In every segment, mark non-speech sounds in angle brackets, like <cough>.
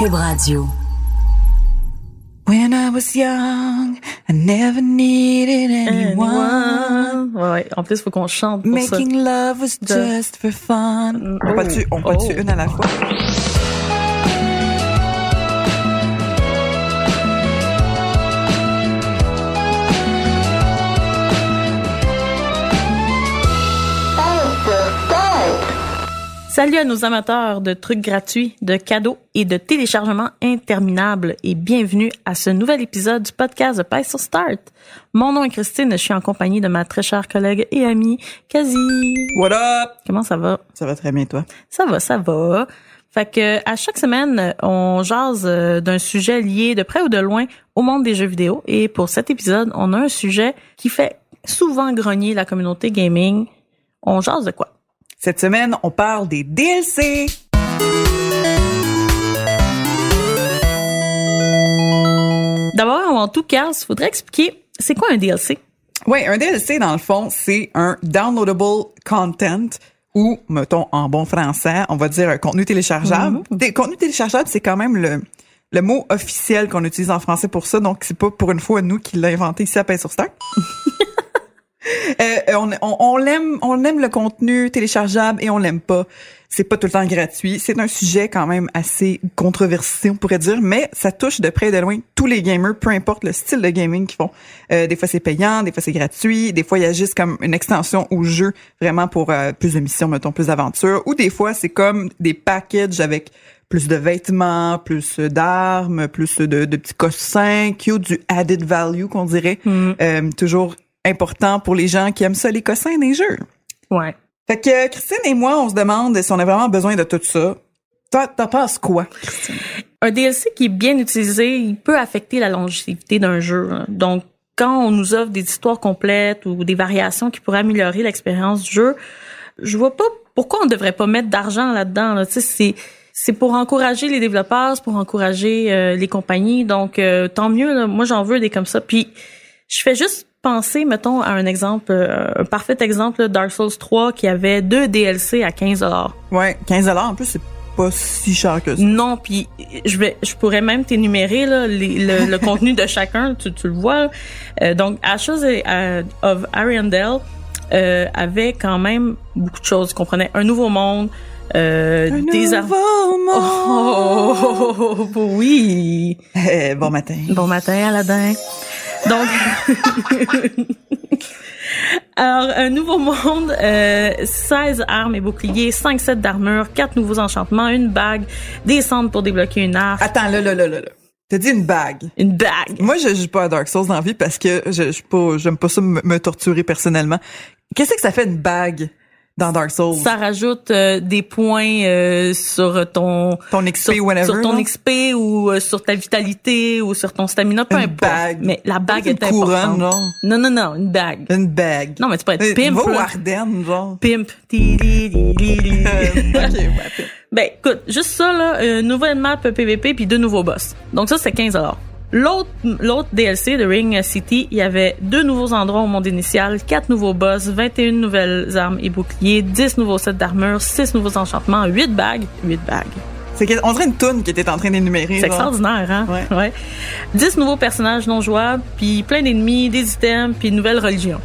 Cube Radio. When I was young, I never needed anyone. Ouais, ouais. En plus, faut qu'on chante pour ça. Making love was just for fun. On peut-tu, on peut Oh. une à la fois? Salut à nos amateurs de trucs gratuits, de cadeaux et de téléchargements interminables et bienvenue à ce nouvel épisode du podcast de Pie sur Start. Mon nom est Christine, je suis en compagnie de ma très chère collègue et amie, Kazi. What up? Comment ça va? Ça va très bien, toi? Ça va, ça va. Fait que à chaque semaine, on jase euh, d'un sujet lié de près ou de loin au monde des jeux vidéo. Et pour cet épisode, on a un sujet qui fait souvent grogner la communauté gaming. On jase de quoi? Cette semaine, on parle des DLC. D'abord, avant tout, Carl, il faudrait expliquer c'est quoi un DLC? Oui, un DLC, dans le fond, c'est un downloadable content ou, mettons, en bon français, on va dire un contenu téléchargeable. Des contenu téléchargeable, c'est quand même le, le mot officiel qu'on utilise en français pour ça, donc c'est pas pour une fois nous qui l'a inventé ici à Paix sur Stack. <laughs> Euh, on, on, on l'aime, on aime le contenu téléchargeable et on l'aime pas. C'est pas tout le temps gratuit. C'est un sujet quand même assez controversé, on pourrait dire, mais ça touche de près et de loin tous les gamers, peu importe le style de gaming qu'ils font. Euh, des fois c'est payant, des fois c'est gratuit, des fois il y a juste comme une extension au jeu, vraiment pour euh, plus de missions, mettons plus d'aventures, ou des fois c'est comme des packages avec plus de vêtements, plus d'armes, plus de, de petits cossins, cute, du added value qu'on dirait. Euh, toujours important pour les gens qui aiment ça, les cossins des jeux. Ouais. Fait que Christine et moi, on se demande si on a vraiment besoin de tout ça. Toi, t'en penses quoi, Christine? Un DLC qui est bien utilisé, il peut affecter la longévité d'un jeu. hein. Donc, quand on nous offre des histoires complètes ou des variations qui pourraient améliorer l'expérience du jeu, je vois pas pourquoi on devrait pas mettre d'argent là-dedans. Là. Tu sais, c'est c'est pour encourager les développeurs, c'est pour encourager euh, les compagnies. Donc, euh, tant mieux. Là. Moi, j'en veux des comme ça. Puis, je fais juste penser, mettons, à un exemple, euh, un parfait exemple, Dark Souls 3, qui avait deux DLC à 15 Ouais, 15 en plus, c'est pas si cher que ça. non, puis je vais, je pourrais même t'énumérer là les- le, le contenu de chacun, tu, tu le vois. Euh, donc, Ashes euh, of Ariandel euh, avait quand même beaucoup de choses. Comprenait un nouveau monde, euh, Un des nouveau monde. Oh, oui. Eh, bon matin. Bon matin, Aladdin. Donc, <laughs> alors, un nouveau monde, euh, 16 armes et boucliers, 5 sets d'armure, 4 nouveaux enchantements, une bague, des cendres pour débloquer une arme, Attends, là, là, là, là, là. T'as dit une bague. une bague. Moi, je joue pas à Dark Souls dans la vie parce que je, je suis pas, j'aime pas ça me, me torturer personnellement. Qu'est-ce que ça fait une bague? Dans Dark Souls? Ça rajoute euh, des points euh, sur ton Ton XP sur, whatever. sur ton là? XP ou euh, sur ta vitalité ou sur ton stamina, peu Une importe. bague. Mais la bague Une est couronne, importante. genre. Non, non, non, une bague. Une bague. Non, mais tu peux être pimp. Va au là. Ardennes, genre. Pimp. Ben, écoute, juste ça, là, nouvelle map PVP puis deux nouveaux boss. Donc ça, c'est 15 L'autre, l'autre DLC de Ring City, il y avait deux nouveaux endroits au monde initial, quatre nouveaux boss, 21 nouvelles armes et boucliers, 10 nouveaux sets d'armure, 6 nouveaux enchantements, 8 bagues, 8 bagues. C'est on dirait une toune qui était en train d'énumérer. C'est extraordinaire, hein? Ouais. 10 nouveaux personnages non jouables, puis plein d'ennemis, des items, puis une nouvelle religion.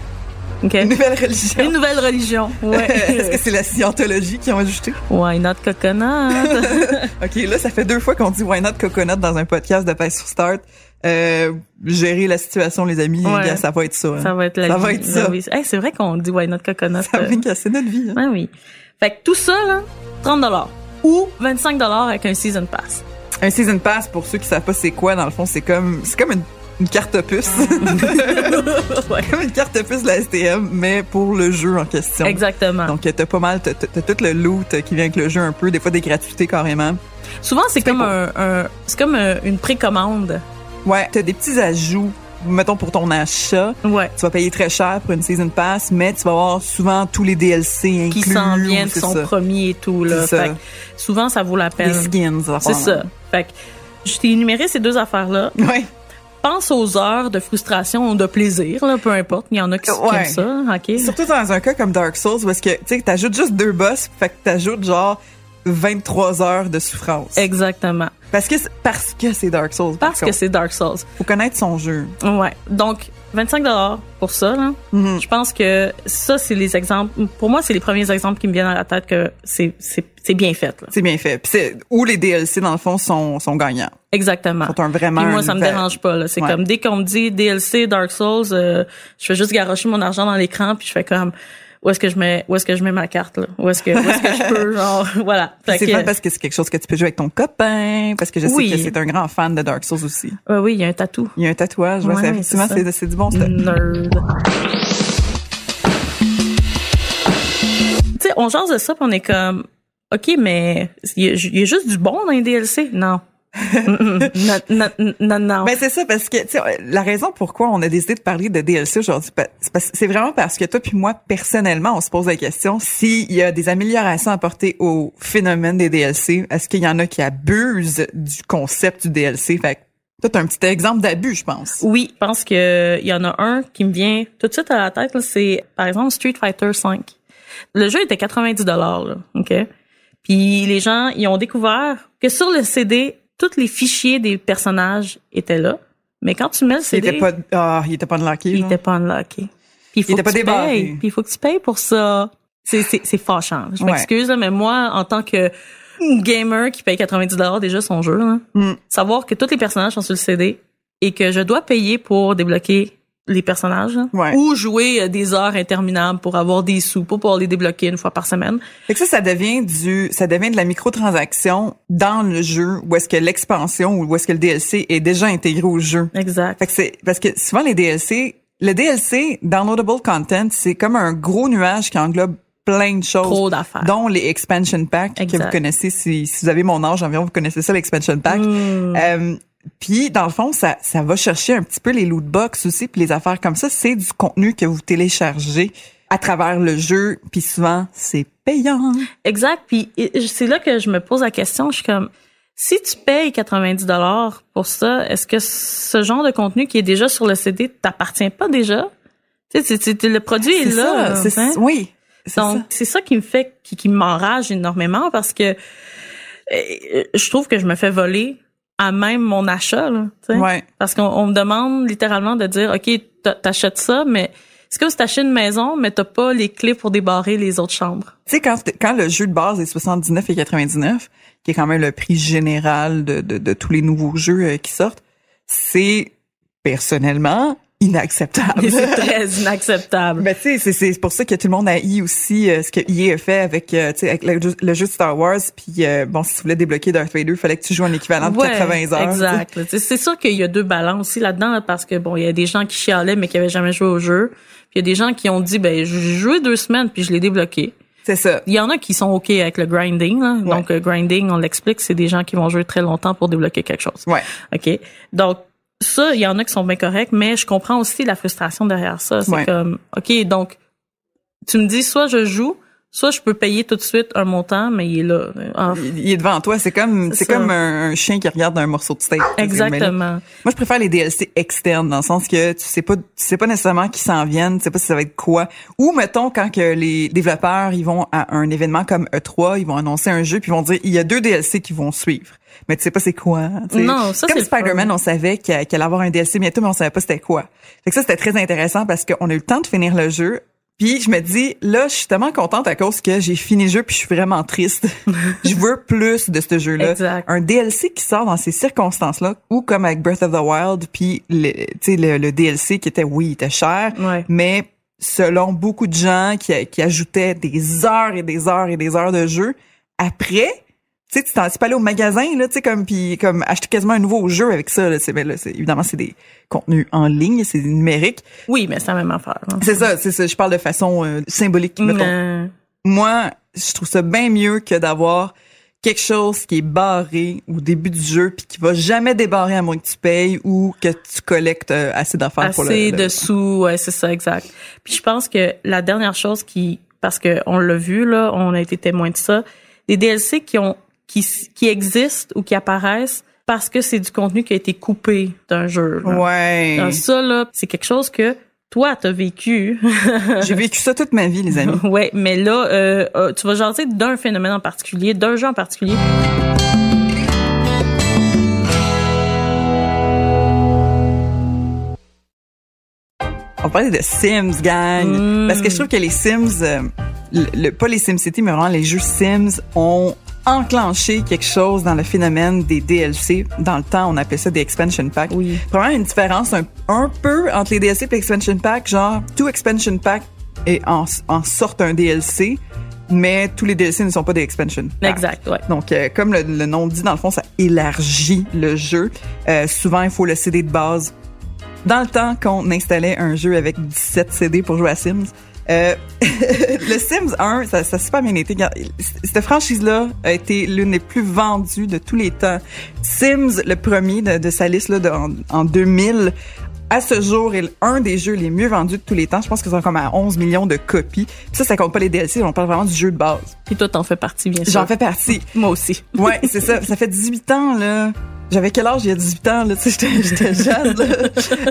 Une nouvelle religion. Une nouvelle religion, ouais. <laughs> Est-ce que c'est la scientologie qui ont ajouté? Why not coconut? <laughs> OK, là, ça fait deux fois qu'on dit Why Not Coconut dans un podcast de Paix sur Start. Euh, gérer la situation, les amis, Ouais. ça va être ça. hein. Ça va être la Ça vie. va être ça. Hey, c'est vrai qu'on dit why not coconut. Ça euh, vient casser notre vie. hein. Ouais, oui. Fait que tout ça, là, 30 ou 25 avec un season pass. Un season pass, pour ceux qui savent pas c'est quoi, dans le fond, c'est comme c'est comme une une carte puce. <laughs> Ouais. comme une carte puce de la STM, mais pour le jeu en question. Exactement. Donc, t'as pas mal, t'as tout le loot qui vient avec le jeu un peu, des fois des gratuités carrément. Souvent, c'est comme un, un- c'est comme un- une précommande. Ouais, t'as des petits ajouts, mettons pour ton achat. Ouais. Tu vas payer très cher pour une season pass, mais tu vas avoir souvent tous les DLC inclus. Qui s'en viennent, qui sont ça. premiers et tout, là. Ça. Fait que souvent, ça vaut la Les peine. skins, ça C'est ça. Fait que je t'ai énuméré ces deux affaires-là. Ouais. Pense aux heures de frustration ou de plaisir, là, peu importe. Il y en a qui, Ouais. aiment ça, OK? Surtout dans un cas comme Dark Souls, parce que, tu sais, t'ajoutes juste deux boss, fait que t'ajoutes genre 23 heures de souffrance. Exactement. Parce que, c'est- parce que c'est Dark Souls. par Parce que c'est Dark Souls. Faut connaître son jeu. Ouais. Donc, 25 pour ça, là. Mhm. Je pense que ça, c'est les exemples. Pour moi, c'est les premiers exemples qui me viennent à la tête que c'est, c'est, bien fait. C'est bien fait. Puis c'est, où les DLC, dans le fond, sont, sont gagnants. Exactement. Sont un vraiment. Puis moi, ça me dérange pas. Là. C'est Ouais. comme dès qu'on me dit DLC, Dark Souls, euh, je fais juste garocher mon argent dans l'écran, puis je fais comme où est-ce que je mets où est-ce que je mets ma carte là? Où est-ce que où est-ce que je <laughs> peux genre <laughs> voilà. C'est que- parce que c'est quelque chose que tu peux jouer avec ton copain, parce que je sais Oui. que c'est un grand fan de Dark Souls aussi. Ouais, oui, il y a un tatou. Il y a un tatouage, ouais, effectivement, c'est ça. c'est, c'est du bon stuff. Nerd. tu sais, on jase de ça, puis on est comme OK, mais il y, a- il y a juste du bon dans les DLC Non. Non, non, non, non. Ben c'est ça parce que la raison pourquoi on a décidé de parler de DLC aujourd'hui c'est vraiment parce que toi puis moi personnellement on se pose la question s'il y a des améliorations apportées au phénomène des DLC est-ce qu'il y en a qui abusent du concept du DLC fait que toi t'as un petit exemple d'abus je pense Oui, je pense que il y en a un qui me vient tout de suite à la tête. C'est par exemple Street Fighter 5. Le jeu était 90 dollars, ok? Puis les gens, ils ont découvert que sur le CD, tous les fichiers des personnages étaient là. Mais quand tu mets le il CD, était pas ah il était pas unlocké il genre. était pas unlocké. Puis il faut était que pas tu payes. Puis il faut que tu payes pour ça. C'est c'est c'est fâchant. Je Ouais. m'excuse là, mais moi en tant que gamer qui paye 90 dollars déjà son jeu, là, Mm. savoir que tous les personnages sont sur le CD et que je dois payer pour débloquer les personnages Ouais. ou jouer euh, des heures interminables pour avoir des sous pour pouvoir les débloquer une fois par semaine. Fait que ça, ça devient du, ça devient de la microtransaction dans le jeu où est-ce que l'expansion ou où est-ce que le DLC est déjà intégré au jeu. Exact. Fait que c'est parce que souvent les DLC, le DLC downloadable content, c'est comme un gros nuage qui englobe plein de choses, Trop d'affaires. dont les expansion packs que vous connaissez si, si vous avez mon âge environ, vous connaissez ça l'expansion pack. Mm. Euh, puis dans le fond, ça ça va chercher un petit peu les loot box aussi, puis les affaires comme ça, c'est du contenu que vous téléchargez à travers le jeu, puis souvent c'est payant. Exact. Puis c'est là que je me pose la question. Je suis comme, si tu payes 90 dollars pour ça, est-ce que ce genre de contenu qui est déjà sur le CD t'appartient pas déjà? Tu sais, le produit est, C'est là. ça, c'est hein? oui. Donc c'est ça qui me fait, qui, qui m'enrage énormément parce que euh, je trouve que je me fais voler à même mon achat. Là. Ouais. Parce qu'on on me demande littéralement de dire, OK, t'a- t'achètes ça, mais c'est comme si t'achètes une maison, mais t'as pas les clés pour débarrer les autres chambres? Tu sais, quand, quand le jeu de base est 79 et 99, qui est quand même le prix général de, de, de tous les nouveaux jeux euh, qui sortent, c'est personnellement inacceptable. C'est très inacceptable. Ben, tu sais, c'est- c'est pour ça que tout le monde a eu aussi euh, ce que EA a fait avec, euh, tu sais, avec le, jeu- le jeu Star Wars. Puis, euh, bon, si tu voulais débloquer Darth Vader, il fallait que tu joues un équivalent de Ouais, 80 heures. Exact. C'est sûr qu'il y a deux balances aussi là-dedans là, parce que bon, il y a des gens qui chialaient mais qui avaient jamais joué au jeu. Puis il y a des gens qui ont dit ben j'ai joué deux semaines puis je l'ai débloqué. C'est ça. Il y en a qui sont ok avec le grinding. Là. Ouais. Donc euh, grinding, on l'explique, c'est des gens qui vont jouer très longtemps pour débloquer quelque chose. Ouais. OK? Donc, ça, il y en a qui sont bien corrects, mais je comprends aussi la frustration derrière ça. C'est Ouais. comme, OK, donc, tu me dis, soit je joue, soit je peux payer tout de suite un montant, mais il est là. Il, est devant toi. C'est comme, C'est ça. comme un, un chien qui regarde un morceau de steak. Exactement. Moi, je préfère les DLC externes dans le sens que tu sais pas, tu sais pas nécessairement qui s'en viennent, tu sais pas si ça va être quoi. Ou mettons quand que les développeurs ils vont à un événement comme E3, ils vont annoncer un jeu puis ils vont dire il y a deux DLC qui vont suivre. Mais tu sais pas c'est quoi. Non, ça, comme. Spider-Man, on savait qu'il qu'il allait avoir un DLC bientôt, mais on savait pas c'était quoi. Fait que ça c'était très intéressant parce qu'on a eu le temps de finir le jeu. Puis je me dis, là, je suis tellement contente à cause que j'ai fini le jeu puis je suis vraiment triste. <laughs> je veux plus de ce jeu-là. Un DLC qui sort dans ces circonstances-là, ou comme avec Breath of the Wild, puis le, tu sais, le, le DLC qui était, oui, il était cher, Ouais. mais selon beaucoup de gens qui, qui ajoutaient des heures et des heures et des heures de jeu, après, tu sais, tu t'en- peux aller au magasin, là, tu sais, comme, puis comme acheter quasiment un nouveau jeu avec ça, là. C'est, ben, là, c'est- évidemment, c'est des contenus en ligne, c'est numérique. Oui, mais c'est la même affaire. hein. C'est ça, c'est ça. Je parle de façon euh, symbolique, mettons. Moi, je trouve ça bien mieux que d'avoir quelque chose qui est barré au début du jeu puis qui va jamais débarrer à moins que tu payes ou que tu collectes euh, assez d'affaires pour le, assez de sous, ouais, c'est ça, exact. Puis je pense que la dernière chose qui, parce que on l'a vu là, on a été témoin de ça, des DLC qui ont, qui, qui existent ou qui apparaissent parce que c'est du contenu qui a été coupé d'un jeu. là. Ouais. Ça là, c'est quelque chose que toi t'as vécu. J'ai vécu ça toute ma vie, les amis. <laughs> ouais, mais là, euh, euh, tu vas jaser d'un phénomène en particulier, d'un jeu en particulier. On parlait de Sims, gang. Mm. Parce que je trouve que les Sims, euh, le, le- pas les SimCity, mais vraiment les jeux Sims ont enclenché quelque chose dans le phénomène des DLC. Dans le temps, on appelait ça des expansion packs. Oui. Probablement une différence un, un peu entre les DLC et les expansion packs. Genre, tout expansion pack et en, en sorte un DLC, mais tous les DLC ne sont pas des expansion packs. Exact, ouais. Donc, euh, comme le, le nom dit, dans le fond, ça élargit le jeu. Euh, souvent, il faut le CD de base. Dans le temps qu'on installait un jeu avec 17 CD pour jouer à Sims, euh, <laughs> le Sims 1, ça, ça a super bien été. Cette franchise-là a été l'une des plus vendues de tous les temps. Sims, le premier de, de sa liste là, de- en, en 2000, à ce jour, est un des jeux les mieux vendus de tous les temps. Je pense que c'est comme à 11 millions de copies. Puis ça, ça compte pas les DLC, on parle vraiment du jeu de base. Puis toi t'en fais partie bien sûr. J'en fais partie. Moi aussi. Ouais, c'est ça. Ça fait 18 ans, là. J'avais quel âge il y a 18 ans, là? Tu sais, <laughs> j'étais- jeune, là.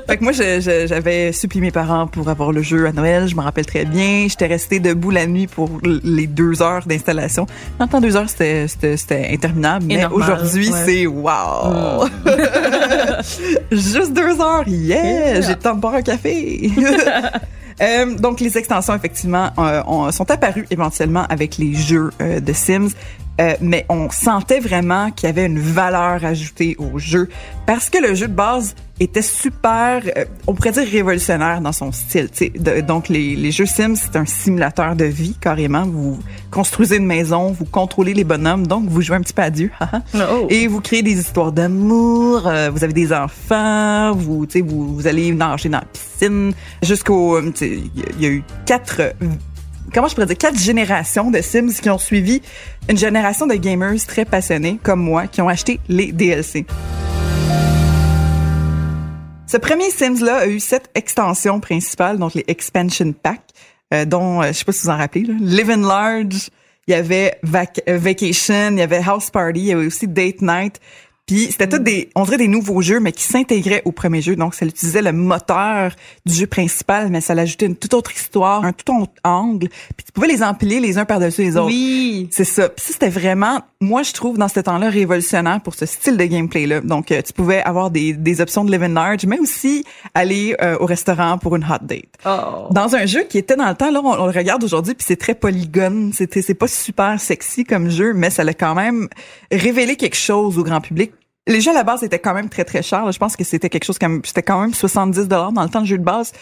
Fait que moi, j'avais supplié mes parents pour avoir le jeu à Noël. Je me rappelle très bien. J'étais restée debout la nuit pour les deux heures d'installation. Le temps, deux heures, c'était, interminable. Mais aujourd'hui, ouais. c'est wow! <laughs> Juste deux heures, yeah! Yeah. J'ai le temps de boire un café! <laughs> Euh, donc, les extensions, effectivement, euh, ont- sont apparues éventuellement avec les jeux euh, de Sims, euh, mais on sentait vraiment qu'il y avait une valeur ajoutée au jeu parce que le jeu de base était super, euh, on pourrait dire révolutionnaire dans son style. tu sais. De- donc, les, les jeux Sims, c'est un simulateur de vie, carrément. Vous construisez une maison, vous contrôlez les bonhommes, donc vous jouez un petit peu à Dieu. <laughs> Oh. Et vous créez des histoires d'amour, euh, vous avez des enfants, vous, tu sais, vous, vous allez nager dans la piscine, jusqu'au, euh, tu sais, il y a- il y a eu quatre, comment je pourrais dire, quatre générations de Sims qui ont suivi une génération de gamers très passionnés comme moi qui ont acheté les DLC. Ce premier Sims-là a eu sept extensions principales, donc les expansion packs, euh, dont, euh, je sais pas si vous en rappelez, là, Live Large, il y avait euh, Vacation, il y avait House Party, il y avait aussi Date Night. Puis c'était tous des, on dirait des nouveaux jeux, mais qui s'intégraient au premier jeu. Donc, ça utilisait le moteur du jeu principal, mais ça l'ajoutait une toute autre histoire, un tout autre angle. Puis tu pouvais les empiler les uns par-dessus les autres. Oui. C'est ça. Puis c'était vraiment, moi, je trouve, dans ce temps-là, révolutionnaire pour ce style de gameplay-là. Donc, euh, tu pouvais avoir des, des options de live and large, mais aussi aller euh, au restaurant pour une hot date. Oh. Dans un jeu qui était dans le temps, là, on, on le regarde aujourd'hui, puis c'est très polygone. C'était, c'est pas super sexy comme jeu, mais ça l'a quand même révélé quelque chose au grand public. Les jeux à la base étaient quand même très très chers. là. Je pense que c'était quelque chose comme c'était quand même 70 dollars dans le temps de jeu de base,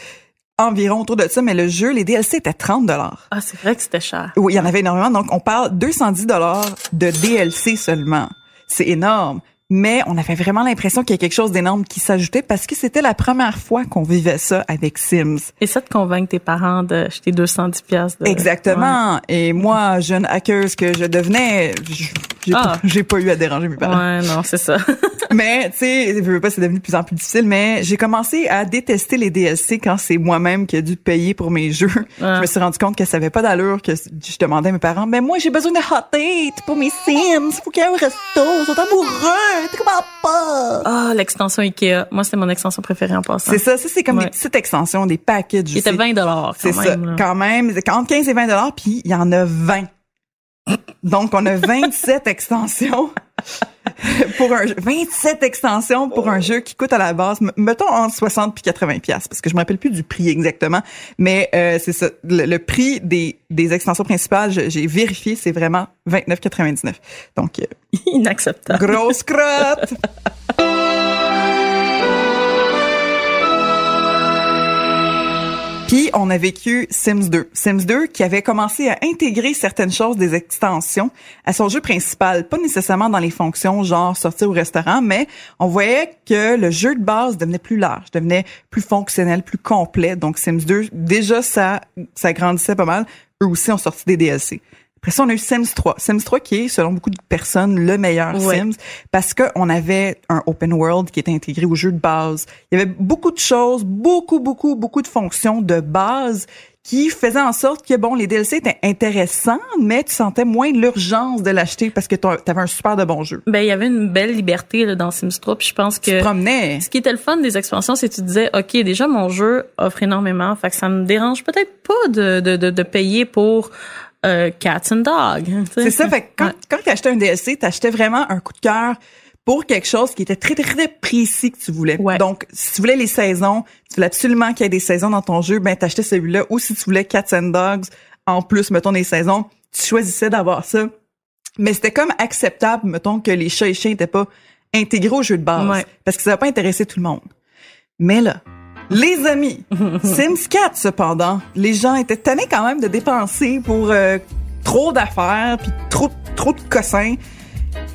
environ autour de ça. Mais le jeu, les DLC étaient 30 dollars. Ah, c'est vrai que c'était cher. Oui, il y en avait énormément. Donc, on parle 210 dollars de DLC seulement. C'est énorme. Mais on avait vraiment l'impression qu'il y a quelque chose d'énorme qui s'ajoutait parce que c'était la première fois qu'on vivait ça avec Sims. Et ça te convainc tes parents d'acheter 210 pièces de... Exactement. Et moi, jeune hackeuse que je devenais, j'ai Ah. pas, <laughs> j'ai pas eu à déranger mes parents. Ouais, non, c'est ça. <laughs> Mais, tu sais, je veux pas, c'est devenu de plus en plus difficile, mais j'ai commencé à détester les DLC quand c'est moi-même qui ai dû payer pour mes <laughs> jeux. Ah. Je me suis rendu compte que ça avait pas d'allure, que je demandais à mes parents, mais moi, j'ai besoin de hot date pour mes Sims, faut qu'il y ait un resto, ils sont amoureux, tu comprends pas? Ah, l'extension Ikea. Moi, c'est mon extension préférée en passant. C'est ça, ça, c'est comme Ouais. des petites extensions, des. Il était c'est- 20 dollars C'est ça, là. quand même. Entre 15 et 20 dollars, puis il y en a 20. Donc, on a 27 <laughs> extensions pour un jeu. 27 extensions pour un jeu qui coûte à la base, mettons entre 60 puis 80 pièces parce que je me rappelle plus du prix exactement, mais euh, c'est ça. Le, le prix des, des extensions principales, j'ai vérifié, c'est vraiment 29,99. Donc, euh, <laughs> Inacceptable. grosse crotte! <laughs> Puis on a vécu Sims 2. Sims 2 qui avait commencé à intégrer certaines choses des extensions à son jeu principal, pas nécessairement dans les fonctions genre sortir au restaurant, mais on voyait que le jeu de base devenait plus large, devenait plus fonctionnel, plus complet. Donc Sims 2, déjà ça ça grandissait pas mal. Eux aussi ont sorti des DLC. Après ça, on a eu Sims 3. Sims 3 qui est, selon beaucoup de personnes, le meilleur Ouais. Sims parce qu'on avait un open world qui était intégré au jeu de base. Il y avait beaucoup de choses, beaucoup, beaucoup, beaucoup de fonctions de base qui faisaient en sorte que, bon, les DLC étaient intéressants, mais tu sentais moins l'urgence de l'acheter parce que tu avais un super de bon jeu. Ben, il y avait une belle liberté là, dans Sims 3, puis je pense Tu que te promenais. ce qui était le fun des expansions, c'est que tu disais, OK, déjà, mon jeu offre énormément, fait que ça me dérange peut-être pas de, de, de, de payer pour euh, Cats and Dog. <laughs> C'est ça, fait que quand, Ouais. quand tu achetais un DLC, tu achetais vraiment un coup de cœur pour quelque chose qui était très, très, très précis que tu voulais. Ouais. Donc, si tu voulais les saisons, tu voulais absolument qu'il y ait des saisons dans ton jeu, ben t'achetais celui-là. Ou si tu voulais Cats and Dogs, en plus, mettons, des saisons, tu choisissais d'avoir ça. Mais c'était comme acceptable, mettons, que les chats et chiens n'étaient pas intégrés au jeu de base. Ouais. Parce que ça va pas intéresser tout le monde. Mais là, les amis, <laughs> Sims 4, cependant, les gens étaient tannés quand même de dépenser pour euh, trop d'affaires puis trop, trop de cossins.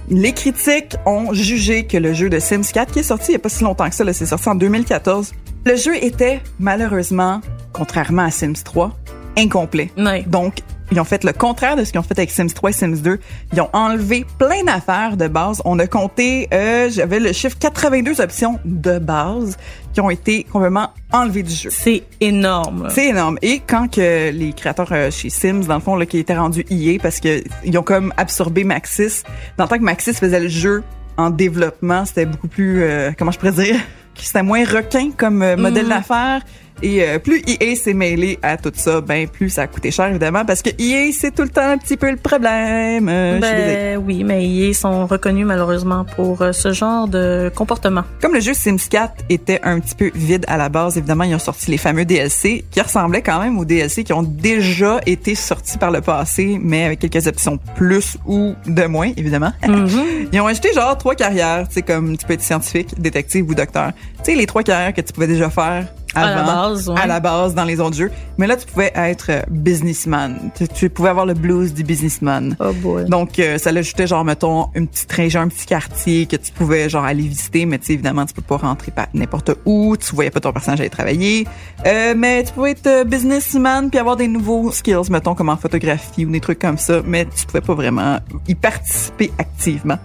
Les critiques ont jugé que le jeu de Sims 4, qui est sorti il n'y a pas si longtemps que ça, c'est sorti en 2014, le jeu était malheureusement, contrairement à Sims 3, incomplet. Donc, ils ont fait le contraire de ce qu'ils ont fait avec Sims 3 et Sims 2. Ils ont enlevé plein d'affaires de base. On a compté, euh, j'avais le chiffre 82 options de base qui ont été complètement enlevées du jeu. C'est énorme. C'est énorme. Et quand que les créateurs euh, chez Sims, dans le fond, là, qui étaient rendus IA parce que ils ont comme absorbé Maxis, dans le temps que Maxis faisait le jeu en développement, c'était beaucoup plus, euh, comment je pourrais dire, <laughs> c'était moins requin comme euh, modèle Mhm. d'affaires. Et euh, plus EA s'est mêlé à tout ça, ben plus ça a coûté cher évidemment parce que EA c'est tout le temps un petit peu le problème. Euh. Ben oui, mais ils sont reconnus malheureusement pour euh, ce genre de comportement. Comme le jeu Sims 4 était un petit peu vide à la base, évidemment, ils ont sorti les fameux DLC qui ressemblaient quand même aux DLC qui ont déjà été sortis par le passé, mais avec quelques options plus ou de moins, évidemment. <laughs> Mhm. Ils ont ajouté genre trois carrières, tu sais, comme tu peux être scientifique, détective ou docteur. Tu sais, les trois carrières que tu pouvais déjà faire À la base, ouais. à la base dans les autres jeux. Mais là, tu pouvais être euh, businessman. Tu, tu pouvais avoir le blues du businessman. Oh boy. Donc, euh, ça l'ajoutait genre, mettons, une petite région, un petit quartier que tu pouvais genre aller visiter, mais tu sais, évidemment, tu peux pas rentrer n'importe où, tu voyais pas ton personnage aller travailler. Euh, mais tu pouvais être euh, businessman puis avoir des nouveaux skills, mettons, comme en photographie ou des trucs comme ça, mais tu pouvais pas vraiment y participer activement.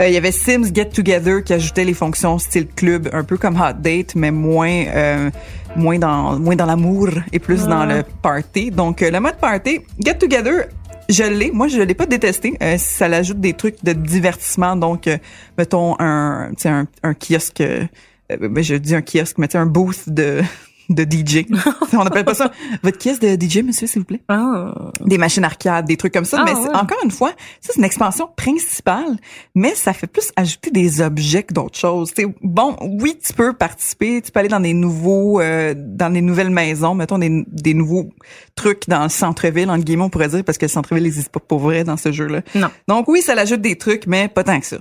Euh, Il y avait Sims Get Together qui ajoutait les fonctions style club, un peu comme Hot Date, mais moins euh, moins dans moins dans l'amour et plus dans le party. Donc euh, le mode party, Get Together, je l'ai. Moi, je l'ai pas détesté. Euh, ça l'ajoute des trucs de divertissement. Donc, euh, mettons un, tu sais, un, un kiosque. euh, ben, je dis un kiosque, mais un booth de de DJ. <laughs> On appelle pas ça votre kiosque de DJ, monsieur, s'il vous plaît? Ah. des machines arcade, des trucs comme ça. Ah, mais ouais. encore une fois, ça c'est une expansion principale, mais ça fait plus ajouter des objets que d'autres choses. T'sais, bon, oui, tu peux participer, tu peux aller dans des nouveaux, euh, dans des nouvelles maisons, mettons des, des nouveaux trucs dans le centre-ville, en guillemets, on pourrait dire, parce que le centre-ville n'existe pas pour vrai dans ce jeu-là. Non. Donc oui, ça l'ajoute des trucs, mais pas tant que ça.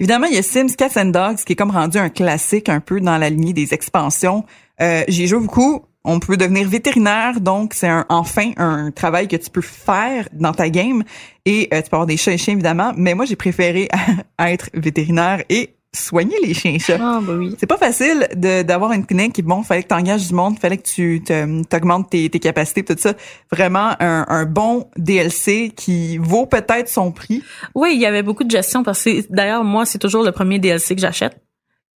Évidemment, il y a Sims Cats and Dogs qui est comme rendu un classique un peu dans la lignée des expansions. Euh, J'y joue beaucoup. On peut devenir vétérinaire, donc c'est un, enfin un travail que tu peux faire dans ta game. Et euh, tu peux avoir des chats et chiens, évidemment. Mais moi, j'ai préféré <laughs> être vétérinaire et soigner les chiens chats. Ah, bah oui. C'est pas facile d'avoir une clinique qui bon, fallait que tu engages du monde, fallait que tu t'augmentes tes, tes capacités, tout ça. Vraiment un, un bon DLC qui vaut peut-être son prix. Oui, il y avait beaucoup de gestion parce que d'ailleurs moi c'est toujours le premier DLC que j'achète.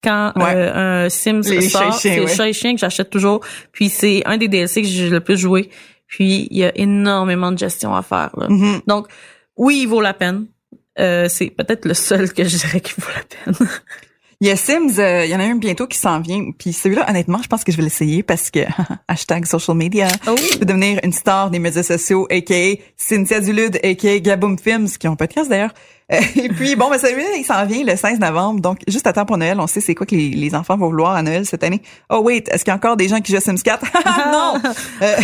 Quand Ouais. euh, un Sims Les sort, c'est ouais. chat et chien que j'achète toujours. Puis c'est un des DLC que j'ai le plus joué. Puis il y a énormément de gestion à faire. là. Mhm. Donc oui, il vaut la peine. Euh, c'est peut-être le seul que je dirais qui vaut la peine. Il y a Sims, euh, il y en a un bientôt qui s'en vient. Puis celui-là, honnêtement, je pense que je vais l'essayer parce que <laughs> hashtag social media. Oh. Je peux devenir une star des médias sociaux, a.k.a. Cynthia Dulude, a.k.a. Gaboom Films, qui ont un podcast d'ailleurs. <laughs> Et puis, bon, ben, celui-là, il s'en vient le 16 novembre. Donc, juste à temps pour Noël, on sait c'est quoi que les, les enfants vont vouloir à Noël cette année. Oh, wait, est-ce qu'il y a encore des gens qui jouent à Sims 4? <laughs> non! <laughs> Euh,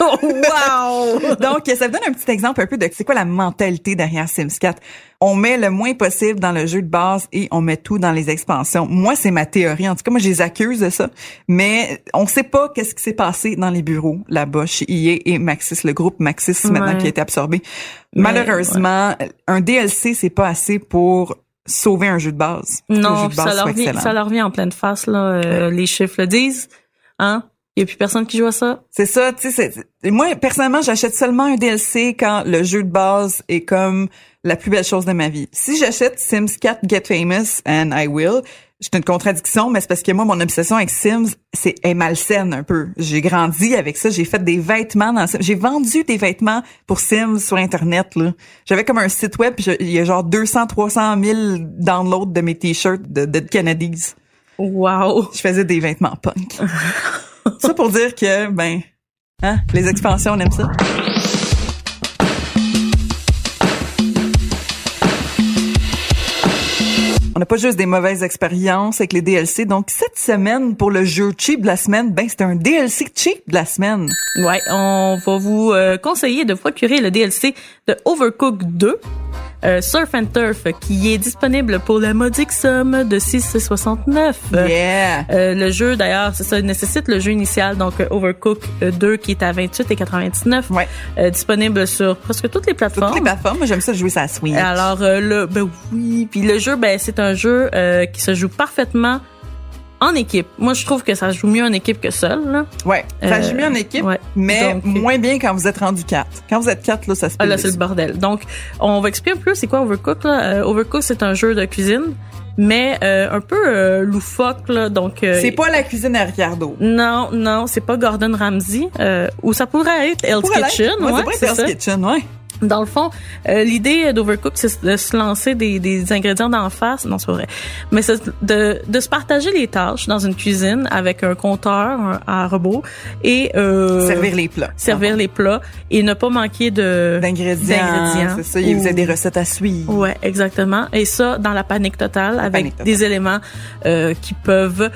wow! donc, ça me donne un petit exemple un peu de c'est quoi la mentalité derrière Sims 4. On met le moins possible dans le jeu de base et on met tout dans les expansions. Moi, c'est ma théorie. En tout cas, moi, je les accuse de ça. Mais on sait pas qu'est-ce qui s'est passé dans les bureaux là-bas chez EA et Maxis, le groupe Maxis maintenant qui a été absorbé. Malheureusement, un DLC, c'est pas assez pour sauver un jeu de base. Non, jeu de puis base ça leur, vient, ça leur vient en pleine face, là. euh, les chiffres le disent. Hein? Il y a plus personne qui joue à ça? C'est ça, tu sais. Moi, personnellement, j'achète seulement un DLC quand le jeu de base est comme la plus belle chose de ma vie. Si j'achète Sims 4 Get Famous and I Will, c'est une contradiction, mais c'est parce que moi, mon obsession avec Sims, c'est est malsaine un peu. J'ai grandi avec ça. J'ai fait des vêtements dans Sims. J'ai vendu des vêtements pour Sims sur Internet. là. J'avais comme un site web, il y a genre 200, 300 000 downloads de mes t-shirts de, de Kennedys. Wow! Je faisais des vêtements punk. ça pour dire que, ben, hein, les expansions, on aime ça. On n'a pas juste des mauvaises expériences avec les DLC. Donc, cette semaine, pour le jeu cheap de la semaine, ben, c'est un DLC cheap de la semaine. Ouais, on va vous euh, conseiller de procurer le DLC de Overcooked 2. Euh, Surf and Turf qui est disponible pour la modique somme de 6,69. Euh, Yeah! euh, le jeu d'ailleurs, c'est ça nécessite le jeu initial donc euh, Overcooked euh, 2 qui est à 28,99 Ouais. euh, disponible sur presque toutes les plateformes. toutes les plateformes, moi, j'aime ça jouer ça à Switch. Alors euh, le ben oui, puis le jeu ben c'est un jeu euh, qui se joue parfaitement en équipe. Moi je trouve que ça joue mieux en équipe que seul là. Ouais, ça Euh, joue mieux en équipe, ouais. mais Donc- moins bien quand vous êtes rendu 4. Quand vous êtes 4, là, ça se Ah là c'est le bordel. Donc on va expliquer un peu c'est quoi Overcooked là. Euh, Overcooked c'est un jeu de cuisine mais euh, un peu euh, loufoque là donc euh, C'est pas la cuisine à Ricardo. non, non, c'est pas Gordon Ramsay, euh, ou ça pourrait être Hell's Kitchen. Ouais, ouais, ça pourrait être c'est Hell's. Kitchen, ouais. Dans le fond, euh, l'idée d'Overcook, c'est de se lancer des, des ingrédients d'en face. Non, c'est pas vrai. Mais c'est de, de se partager les tâches dans une cuisine avec un compteur un- à robot et euh, Servir les plats. servir les plats et ne pas manquer de d'ingrédients. C'est ça, il vous Ou- a des recettes à suivre. Ouais, exactement. Et ça, dans la panique totale, avec panique totale. des éléments euh, qui peuvent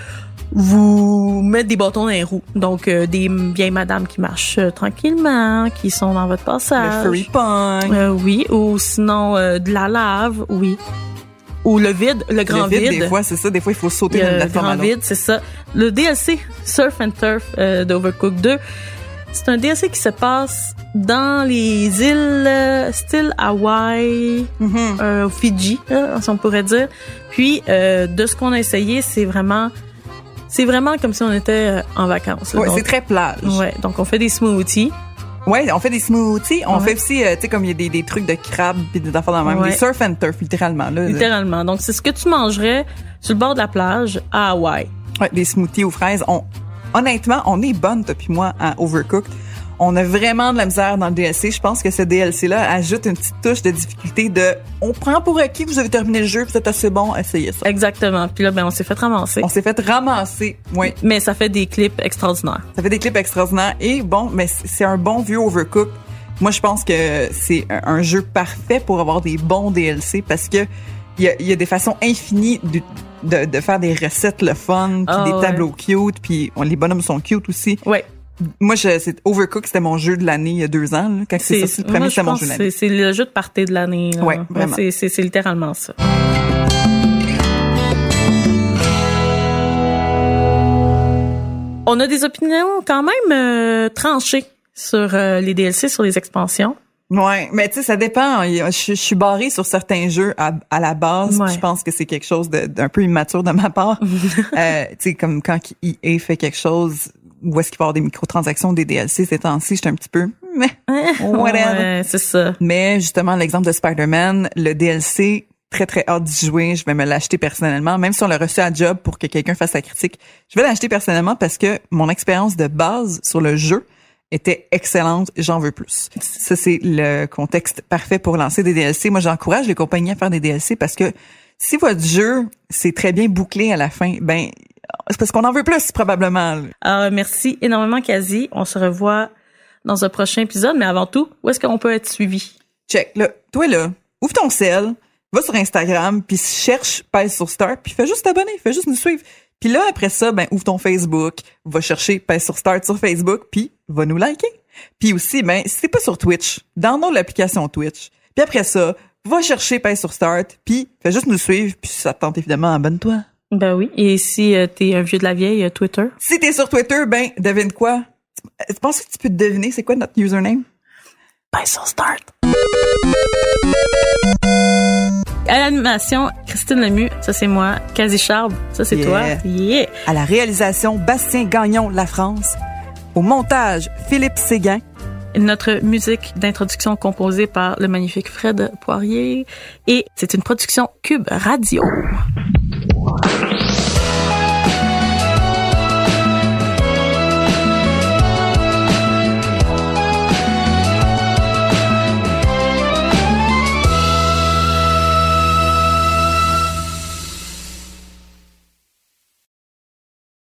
vous mettre des bâtons dans les roues. Donc, euh, des vieilles madames qui marchent euh, tranquillement, qui sont dans votre Le passage. furry punk. Euh, oui, ou sinon euh, de la lave, oui. Ou le vide, le grand le vide, vide. des fois, c'est ça. Des fois, il faut sauter d'une le plateforme à grand l'autre. vide, c'est ça. Le DLC Surf and Turf d'Overcooked 2, c'est un DLC qui se passe dans les îles style Hawaï, Mhm. euh, Fidji, si on pourrait dire. Puis euh, de ce qu'on a essayé, c'est vraiment c'est vraiment comme si on était euh, en vacances. Ouais, c'est très plage. ouais, donc on fait des smoothies. Ouais, on fait des smoothies. On Ouais. fait aussi, euh, tu sais, comme il y a des, des trucs de crabe puis des affaires dans le même. Ouais. Des surf and turf, littéralement. Là, Littéralement. Donc, c'est ce que tu mangerais sur le bord de la plage à Hawaï. Ouais, des smoothies aux fraises. On, honnêtement, on est bonne, toi puis moi, à Overcooked. On a vraiment de la misère dans le DLC. Je pense que ce DLC-là ajoute une petite touche de difficulté de on prend pour acquis que vous avez terminé le jeu, vous êtes assez bon, essayez ça. Exactement. Puis là, ben, on s'est fait ramasser. On s'est fait ramasser. Oui. Mais ça fait des clips extraordinaires. Ça fait des clips extraordinaires. Et bon, mais c'est un bon vieux Overcooked. Moi, je pense que c'est un jeu parfait pour avoir des bons DLC parce que il y a, il y a des façons infinies de, de, de faire des recettes le fun, puis Ah, des ouais. tableaux cute, puis les bonhommes sont cute aussi. Ouais. Moi, c'est Overcooked, c'était mon jeu de l'année il y a deux ans. là. quand c'est sorti, le premier, c'était mon jeu de l'année. c'est- le jeu de party de l'année. Ouais, vraiment. C'est- littéralement ça. On a des opinions quand même euh, tranchées sur euh, les DLC, sur les expansions. Ouais, mais tu sais, ça dépend. Je, je suis barrée sur certains jeux à, à la base. Ouais. Je pense que c'est quelque chose d'un peu immature de ma part. <laughs> euh, tu sais, comme quand EA fait quelque chose où est-ce qu'il va y avoir des microtransactions, des DLC ces temps-ci, j'étais un petit peu, mais <laughs> whatever. Ouais, c'est ça. Mais justement, l'exemple de Spider-Man, le DLC, très très hâte d'y jouer. Je vais me l'acheter personnellement, même si on l'a reçu à job pour que quelqu'un fasse la critique. Je vais l'acheter personnellement parce que mon expérience de base sur le jeu était excellente. J'en veux plus. Ça, c'est le contexte parfait pour lancer des DLC. Moi, j'encourage les compagnies à faire des DLC parce que si votre jeu, c'est très bien bouclé à la fin, ben, c'est parce qu'on en veut plus, probablement. Alors, merci énormément, Kazi. On se revoit dans un prochain épisode. Mais avant tout, où est-ce qu'on peut être suivi? Check. Là, toi, là, ouvre ton sel, va sur Instagram, puis cherche Pèse sur Start, puis fais juste t'abonner, fais juste nous suivre. Puis là, après ça, ben, ouvre ton Facebook, va chercher Pèse sur Start sur Facebook, puis va nous liker. Puis aussi, ben, si t'es pas sur Twitch, download l'application Twitch. Puis après ça, va chercher Pèse sur Start, puis fais juste nous suivre, puis si ça te tente évidemment, abonne-toi. Ben oui. Et si euh, t'es un vieux de la vieille, euh, Twitter? Si t'es sur Twitter, ben, devine quoi? Tu penses que tu peux te deviner c'est quoi notre username? Sur Start. À l'animation, Christine Lemieux, ça c'est moi. Quasi Charb, ça c'est Yeah. toi. Yeah. À la réalisation, Bastien Gagnon, La France. Au montage, Philippe Séguin. Notre musique d'introduction composée par le magnifique Fred Poirier. Et c'est une production Cube Radio. Thank you.